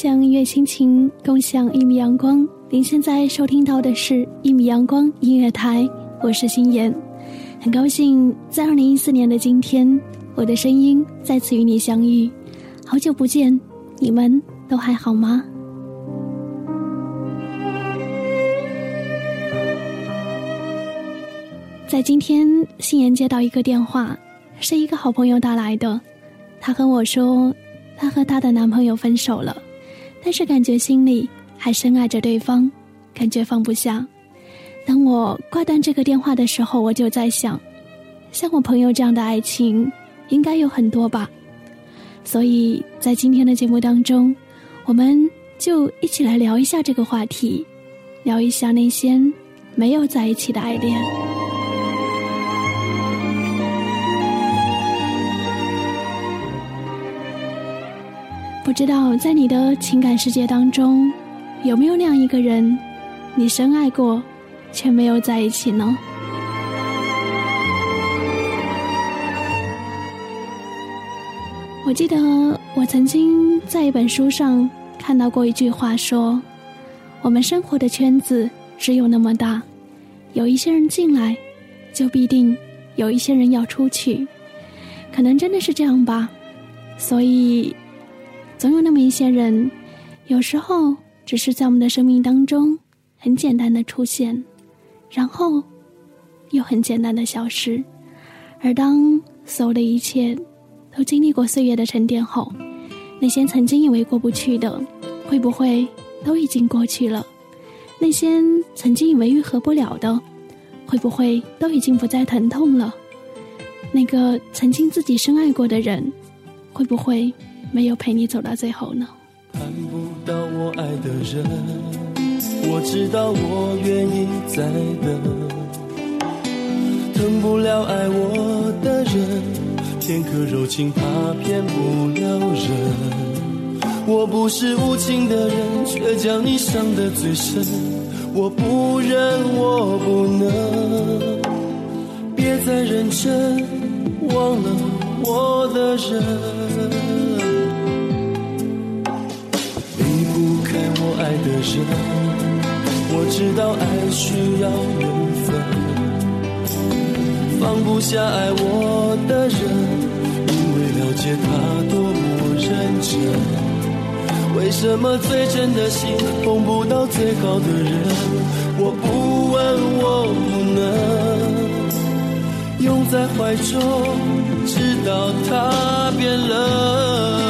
分享音乐心情，共享一米阳光。您现在收听到的是一米阳光音乐台，我是心妍，很高兴在二零一四年的今天，我的声音再次与你相遇。好久不见，你们都还好吗？在今天，心妍接到一个电话，是一个好朋友打来的，她和我说，她和她的男朋友分手了。但是感觉心里还深爱着对方，感觉放不下。当我挂断这个电话的时候，我就在想，像我朋友这样的爱情应该有很多吧。所以在今天的节目当中，我们就一起来聊一下这个话题，聊一下那些没有在一起的爱恋。不知道在你的情感世界当中，有没有那样一个人，你深爱过，却没有在一起呢？我记得我曾经在一本书上看到过一句话，说：“我们生活的圈子只有那么大，有一些人进来，就必定有一些人要出去。可能真的是这样吧，所以。”总有那么一些人，有时候只是在我们的生命当中很简单的出现，然后又很简单的消失。而当所有的一切都经历过岁月的沉淀后，那些曾经以为过不去的，会不会都已经过去了？那些曾经以为愈合不了的，会不会都已经不再疼痛了？那个曾经自己深爱过的人，会不会？没有陪你走到最后呢？看不到我爱的人我知道我愿意再等疼不了爱我的人片刻柔情怕骗不了人我不是无情的人却将你伤得最深我不忍我不能。别再认真忘了我的人。我爱的人，我知道爱需要缘分。放不下爱我的人，因为了解他多么认真。为什么最真的心碰不到最好的人？我不问，我不能拥在怀中，直到他变冷。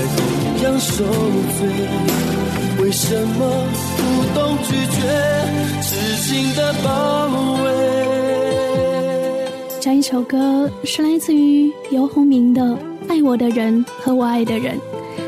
爱与被爱同样受罪，为什么不懂拒绝？的包围这一首歌是来自于游鸿明的《爱我的人和我爱的人》，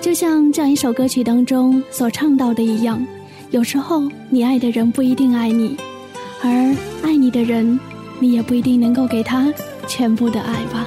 就像这样一首歌曲当中所唱到的一样，有时候你爱的人不一定爱你，而爱你的人，你也不一定能够给他全部的爱吧。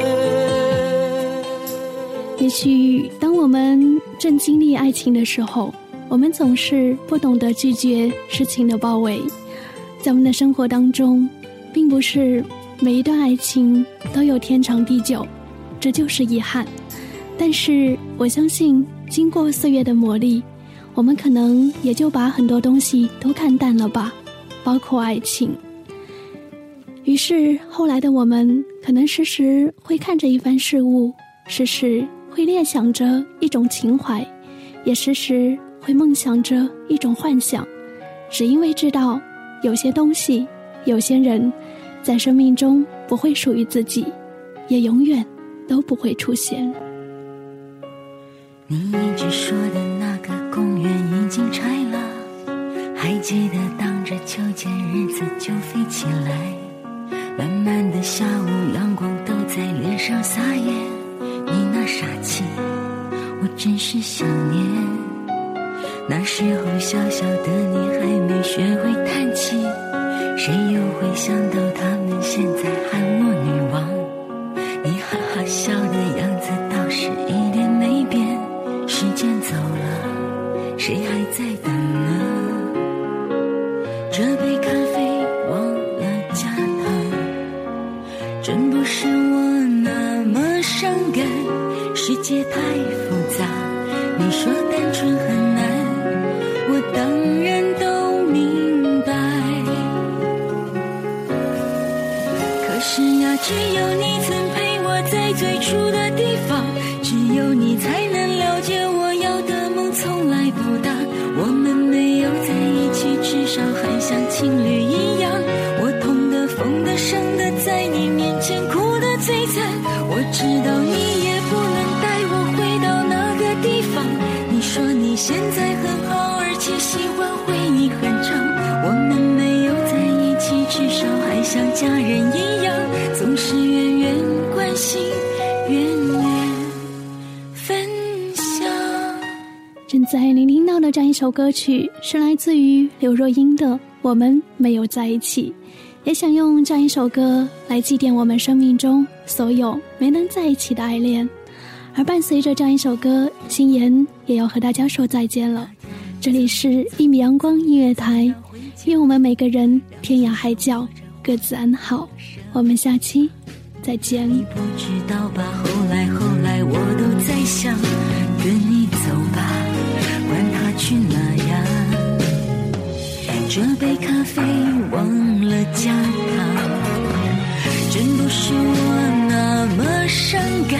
也许当我们正经历爱情的时候，我们总是不懂得拒绝痴情的包围。在我们的生活当中，并不是每一段爱情都有天长地久，这就是遗憾。但是我相信，经过岁月的磨砺，我们可能也就把很多东西都看淡了吧，包括爱情。于是后来的我们，可能时时会看着一番事物，时时。会恋想着一种情怀，也时时会梦想着一种幻想，只因为知道有些东西、有些人，在生命中不会属于自己，也永远都不会出现。你一直说的那个公园已经拆了，还记得当着秋千日子就飞起来，慢慢的下午阳光都在脸上撒野。傻气，我真是想念。那时候小小的你还没学会叹气，谁又会想到他们现在喊我女王？你哈哈笑的样子倒是一点没变。时间走了，谁还在等呢？这杯咖啡忘了加糖，真不是我那么伤感。世界太复杂，你说单纯很难，我当然都明白。可是呀，只有你曾陪我在最初的地方，只有你才能了解我要的梦从来不大。我们没有在一起，至少还像情侣一样。现在很好，而且喜欢回忆很长。我们没有在一起，至少还像家人一样，总是远远关心，远远分享。正在聆听到的这样一首歌曲，是来自于刘若英的《我们没有在一起》，也想用这样一首歌来祭奠我们生命中所有没能在一起的爱恋。而伴随着这样一首歌，心妍也要和大家说再见了。这里是《一米阳光音乐台》，愿我们每个人天涯海角各自安好。我们下期再见。你不知道吧？后来后来我都在想，跟你走吧，管他去哪呀。这杯咖啡忘了加糖，真不是我那么伤感。